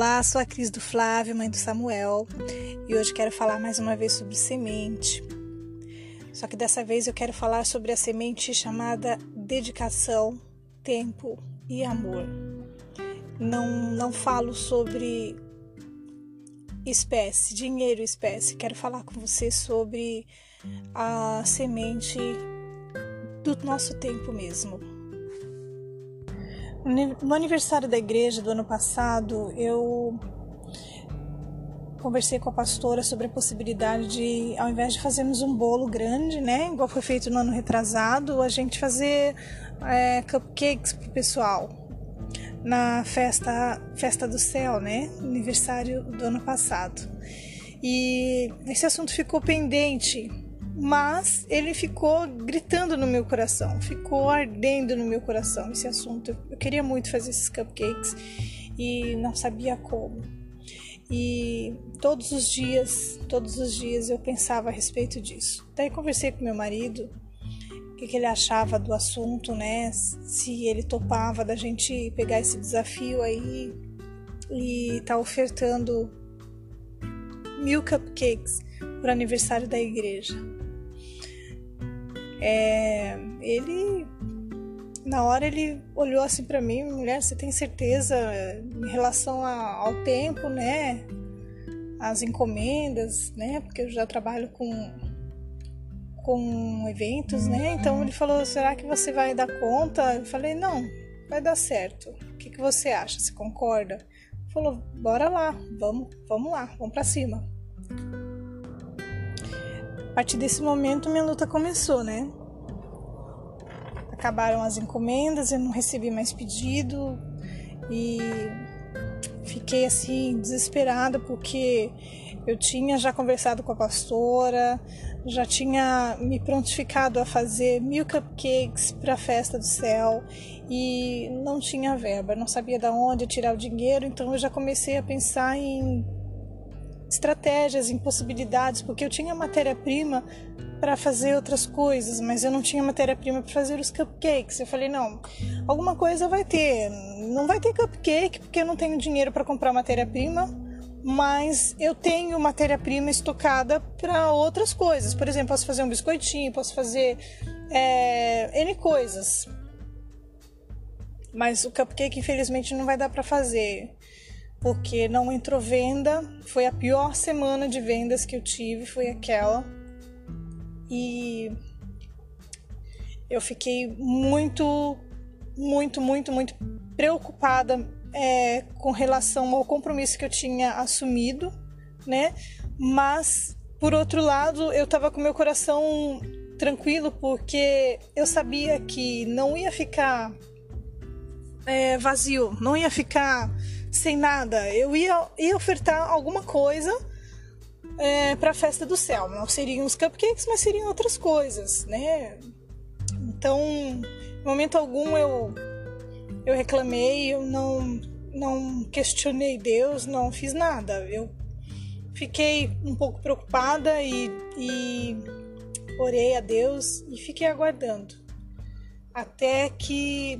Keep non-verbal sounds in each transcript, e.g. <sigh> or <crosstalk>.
Olá, sou a Cris do Flávio, mãe do Samuel, e hoje quero falar mais uma vez sobre semente. Só que dessa vez eu quero falar sobre a semente chamada dedicação, tempo e amor. Não, não falo sobre espécie, dinheiro espécie. Quero falar com você sobre a semente do nosso tempo mesmo. No aniversário da igreja do ano passado, eu conversei com a pastora sobre a possibilidade de, ao invés de fazermos um bolo grande, né, igual foi feito no ano retrasado, a gente fazer é, cupcakes pro pessoal na festa festa do céu, né, aniversário do ano passado. E esse assunto ficou pendente mas ele ficou gritando no meu coração, ficou ardendo no meu coração esse assunto. Eu queria muito fazer esses cupcakes e não sabia como. E todos os dias, todos os dias eu pensava a respeito disso. Daí conversei com meu marido, o que, que ele achava do assunto, né? Se ele topava da gente pegar esse desafio aí e tá ofertando mil cupcakes para aniversário da igreja. É, ele na hora ele olhou assim para mim, mulher, você tem certeza em relação a, ao tempo, né? As encomendas, né? Porque eu já trabalho com com eventos, né? Então ele falou, será que você vai dar conta? Eu falei, não, vai dar certo. O que, que você acha? Você concorda? Ele falou, bora lá, vamos, vamos lá, vamos para cima. A partir desse momento, minha luta começou, né? Acabaram as encomendas, eu não recebi mais pedido e fiquei assim desesperada porque eu tinha já conversado com a pastora, já tinha me prontificado a fazer mil cupcakes para a festa do céu e não tinha verba, não sabia de onde tirar o dinheiro, então eu já comecei a pensar em estratégias, em possibilidades, porque eu tinha matéria-prima para fazer outras coisas, mas eu não tinha matéria-prima para fazer os cupcakes. Eu falei, não, alguma coisa vai ter. Não vai ter cupcake porque eu não tenho dinheiro para comprar matéria-prima, mas eu tenho matéria-prima estocada para outras coisas. Por exemplo, posso fazer um biscoitinho, posso fazer é, N coisas. Mas o cupcake, infelizmente, não vai dar para fazer porque não entrou venda. Foi a pior semana de vendas que eu tive, foi aquela. E eu fiquei muito, muito, muito, muito preocupada é, com relação ao compromisso que eu tinha assumido, né? Mas, por outro lado, eu tava com meu coração tranquilo porque eu sabia que não ia ficar é, vazio, não ia ficar sem nada. Eu ia, ia ofertar alguma coisa é, para a festa do céu. Não seriam os cupcakes, mas seriam outras coisas, né? Então, em momento algum eu eu reclamei, eu não não questionei Deus, não fiz nada. Eu fiquei um pouco preocupada e, e orei a Deus e fiquei aguardando até que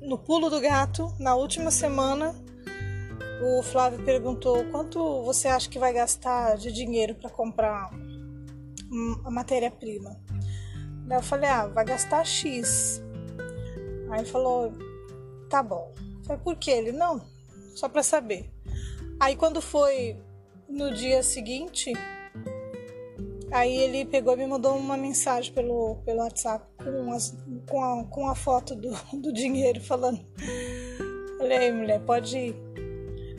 no pulo do gato, na última semana, o Flávio perguntou quanto você acha que vai gastar de dinheiro para comprar a matéria-prima. Eu falei, ah, vai gastar X. Aí ele falou, tá bom. Falei, por que? Ele, não, só para saber. Aí quando foi no dia seguinte, Aí ele pegou e me mandou uma mensagem pelo, pelo WhatsApp com, as, com, a, com a foto do, do dinheiro falando. Falei, mulher, pode,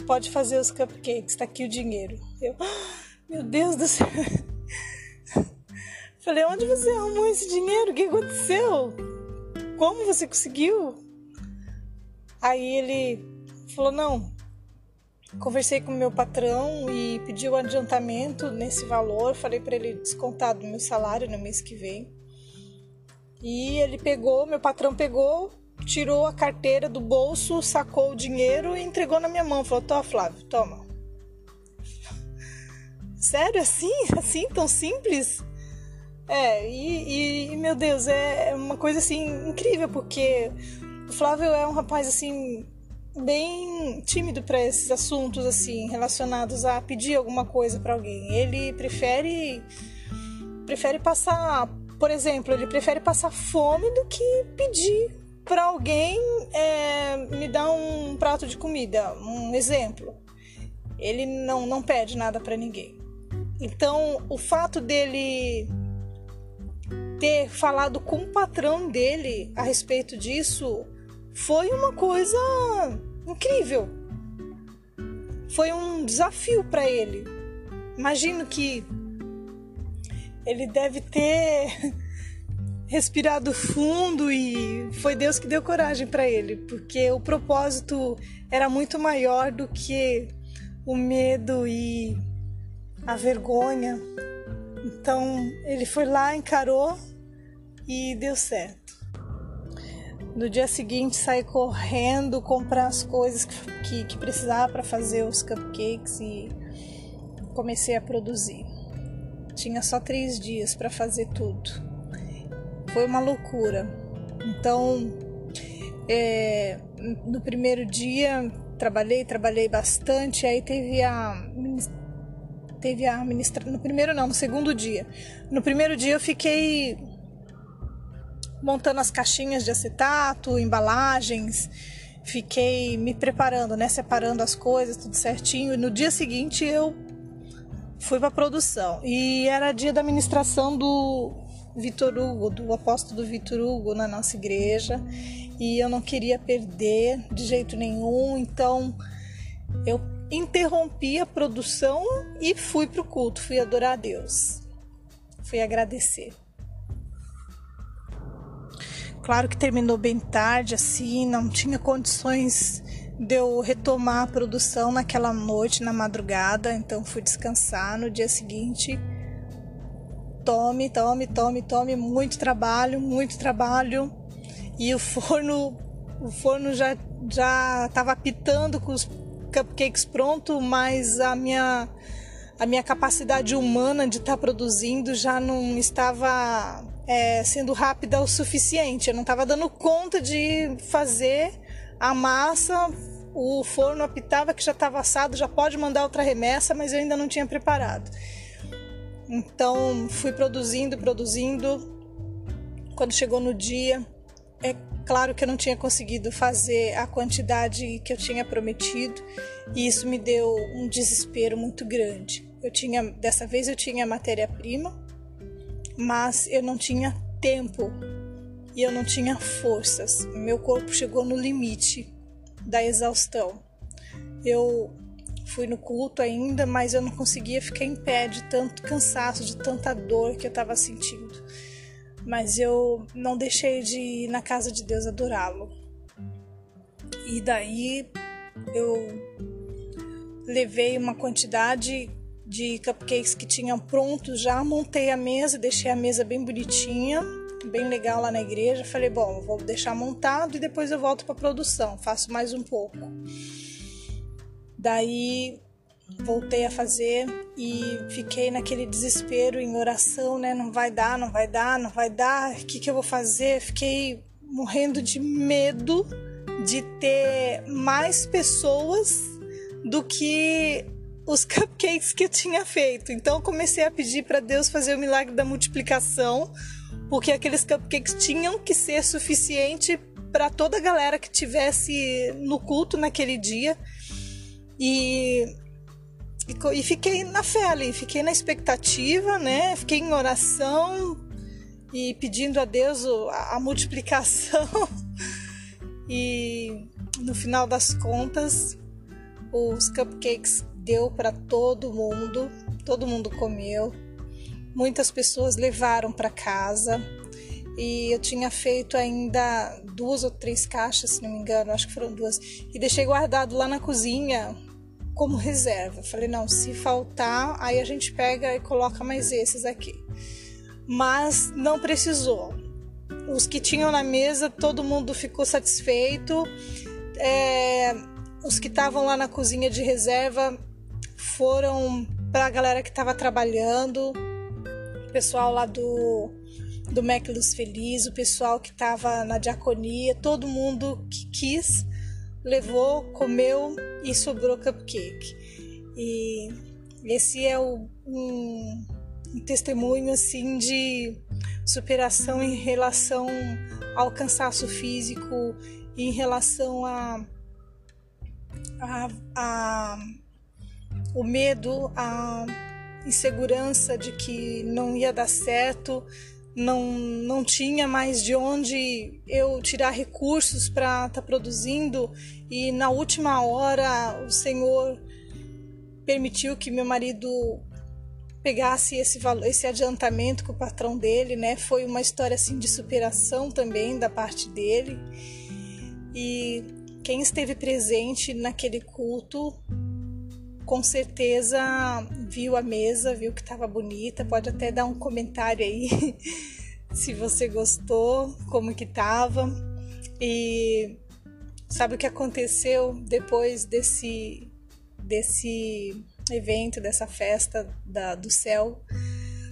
pode fazer os cupcakes, tá aqui o dinheiro. Eu, meu Deus do céu. <laughs> Falei, onde você arrumou esse dinheiro? O que aconteceu? Como você conseguiu? Aí ele falou, não, Conversei com meu patrão e pedi um adiantamento nesse valor. Falei para ele descontar do meu salário no mês que vem. E ele pegou, meu patrão pegou, tirou a carteira do bolso, sacou o dinheiro e entregou na minha mão. Falou: Tó, Flávio, toma. <laughs> Sério, assim? Assim, tão simples? É, e, e, meu Deus, é uma coisa assim incrível, porque o Flávio é um rapaz assim bem tímido para esses assuntos assim relacionados a pedir alguma coisa para alguém. Ele prefere prefere passar, por exemplo, ele prefere passar fome do que pedir para alguém é, me dar um prato de comida. Um exemplo, ele não não pede nada para ninguém. Então, o fato dele ter falado com o patrão dele a respeito disso foi uma coisa incrível. Foi um desafio para ele. Imagino que ele deve ter <laughs> respirado fundo e foi Deus que deu coragem para ele, porque o propósito era muito maior do que o medo e a vergonha. Então ele foi lá, encarou e deu certo. No dia seguinte, saí correndo comprar as coisas que, que, que precisava para fazer os cupcakes e comecei a produzir. Tinha só três dias para fazer tudo. Foi uma loucura. Então, é, no primeiro dia trabalhei, trabalhei bastante. Aí teve a teve a ministra no primeiro não, no segundo dia. No primeiro dia eu fiquei montando as caixinhas de acetato, embalagens, fiquei me preparando, né, separando as coisas, tudo certinho. E no dia seguinte eu fui para produção. E era dia da ministração do Vitor Hugo, do apóstolo Vitor Hugo na nossa igreja, e eu não queria perder de jeito nenhum, então eu interrompi a produção e fui para o culto, fui adorar a Deus, fui agradecer. Claro que terminou bem tarde, assim, não tinha condições de eu retomar a produção naquela noite, na madrugada, então fui descansar. No dia seguinte, tome, tome, tome, tome, muito trabalho, muito trabalho. E o forno, o forno já já estava apitando com os cupcakes pronto, mas a minha a minha capacidade humana de estar tá produzindo já não estava é, sendo rápida o suficiente. Eu não estava dando conta de fazer a massa. O forno apitava que já estava assado, já pode mandar outra remessa, mas eu ainda não tinha preparado. Então fui produzindo, produzindo. Quando chegou no dia, é claro que eu não tinha conseguido fazer a quantidade que eu tinha prometido e isso me deu um desespero muito grande. Eu tinha, dessa vez eu tinha matéria-prima, mas eu não tinha tempo e eu não tinha forças. Meu corpo chegou no limite da exaustão. Eu fui no culto ainda, mas eu não conseguia ficar em pé de tanto cansaço, de tanta dor que eu estava sentindo. Mas eu não deixei de ir na casa de Deus adorá-lo. E daí eu levei uma quantidade de cupcakes que tinham prontos já, montei a mesa, deixei a mesa bem bonitinha, bem legal lá na igreja. Falei, bom, vou deixar montado e depois eu volto para produção, faço mais um pouco. Daí voltei a fazer e fiquei naquele desespero em oração, né? Não vai dar, não vai dar, não vai dar. O que, que eu vou fazer? Fiquei morrendo de medo de ter mais pessoas do que os cupcakes que eu tinha feito. Então comecei a pedir para Deus fazer o milagre da multiplicação, porque aqueles cupcakes tinham que ser suficiente para toda a galera que tivesse no culto naquele dia. E, e, fiquei na fé ali, fiquei na expectativa, né? Fiquei em oração e pedindo a Deus a multiplicação. <laughs> e no final das contas, os cupcakes deu para todo mundo, todo mundo comeu. Muitas pessoas levaram para casa e eu tinha feito ainda duas ou três caixas, se não me engano, acho que foram duas, e deixei guardado lá na cozinha como reserva. Falei, não, se faltar, aí a gente pega e coloca mais esses aqui. Mas não precisou. Os que tinham na mesa, todo mundo ficou satisfeito. É, os que estavam lá na cozinha de reserva foram para a galera que estava trabalhando, o pessoal lá do, do Mac Luz Feliz, o pessoal que estava na diaconia, todo mundo que quis levou, comeu e sobrou cupcake. E esse é o, um, um testemunho assim de superação em relação ao cansaço físico, em relação a, a, a o medo, a insegurança de que não ia dar certo, não, não tinha mais de onde eu tirar recursos para estar tá produzindo e na última hora o Senhor permitiu que meu marido pegasse esse valor, esse adiantamento com o patrão dele, né? Foi uma história assim de superação também da parte dele. E quem esteve presente naquele culto com certeza viu a mesa, viu que estava bonita. Pode até dar um comentário aí <laughs> se você gostou, como que estava. E sabe o que aconteceu depois desse desse evento, dessa festa da, do céu?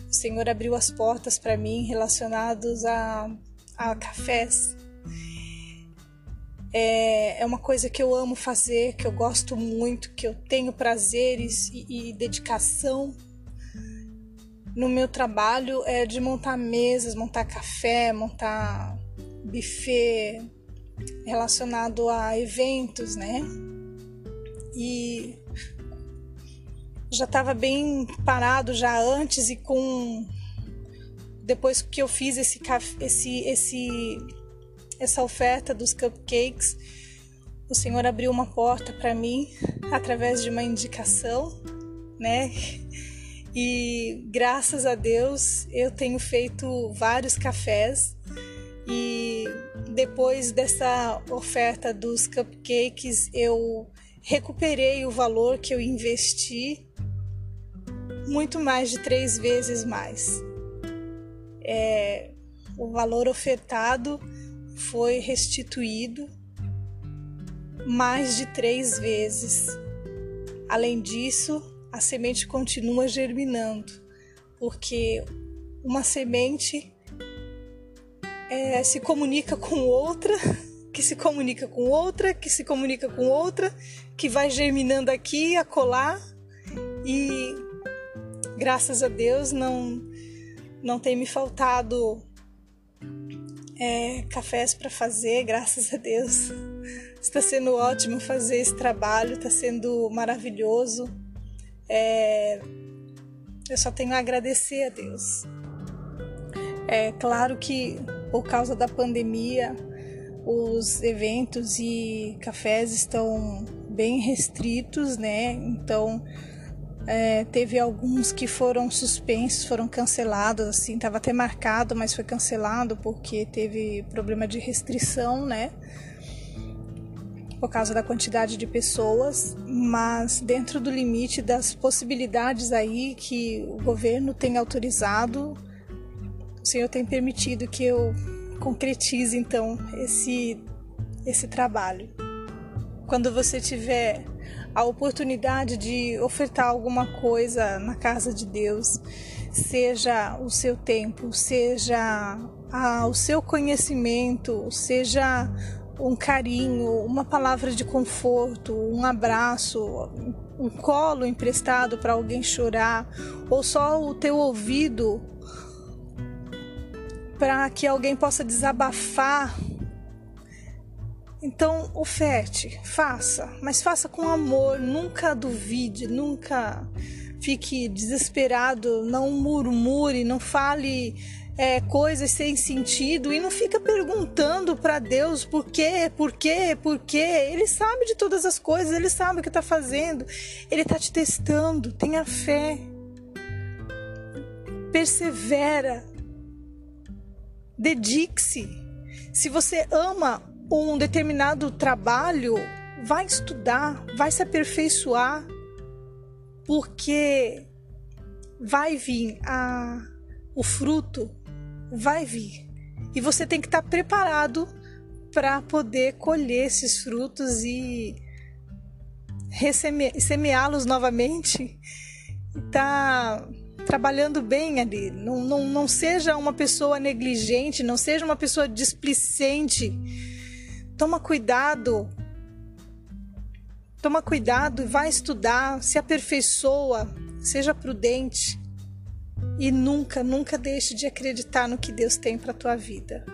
O Senhor abriu as portas para mim relacionados a, a cafés é, é uma coisa que eu amo fazer, que eu gosto muito, que eu tenho prazeres e, e dedicação no meu trabalho é de montar mesas, montar café, montar buffet relacionado a eventos, né? E já estava bem parado já antes e com depois que eu fiz esse esse esse essa oferta dos cupcakes, o Senhor abriu uma porta para mim através de uma indicação, né? E graças a Deus eu tenho feito vários cafés e depois dessa oferta dos cupcakes eu recuperei o valor que eu investi muito mais de três vezes mais. É, o valor ofertado foi restituído mais de três vezes. Além disso, a semente continua germinando, porque uma semente é, se comunica com outra, <laughs> que se comunica com outra, que se comunica com outra, que vai germinando aqui, acolá, e graças a Deus não, não tem me faltado é, cafés para fazer, graças a Deus. Está sendo ótimo fazer esse trabalho, está sendo maravilhoso. É, eu só tenho a agradecer a Deus. É claro que por causa da pandemia, os eventos e cafés estão bem restritos, né? Então é, teve alguns que foram suspensos, foram cancelados, assim, estava até marcado, mas foi cancelado porque teve problema de restrição, né? Por causa da quantidade de pessoas, mas dentro do limite das possibilidades aí que o governo tem autorizado, o Senhor tem permitido que eu concretize então esse esse trabalho. Quando você tiver a oportunidade de ofertar alguma coisa na casa de Deus, seja o seu tempo, seja o seu conhecimento, seja um carinho, uma palavra de conforto, um abraço, um colo emprestado para alguém chorar, ou só o teu ouvido para que alguém possa desabafar então, oferte, faça, mas faça com amor, nunca duvide, nunca fique desesperado, não murmure, não fale é, coisas sem sentido e não fica perguntando para Deus por quê, por quê, por quê. Ele sabe de todas as coisas, ele sabe o que está fazendo, ele está te testando. Tenha fé, persevera, dedique-se. Se você ama um determinado trabalho, vai estudar, vai se aperfeiçoar, porque vai vir a, o fruto, vai vir. E você tem que estar preparado para poder colher esses frutos e semeá-los novamente. Tá trabalhando bem ali. Não, não, não seja uma pessoa negligente, não seja uma pessoa displicente Toma cuidado Toma cuidado, vai estudar, se aperfeiçoa, seja prudente e nunca, nunca deixe de acreditar no que Deus tem para tua vida.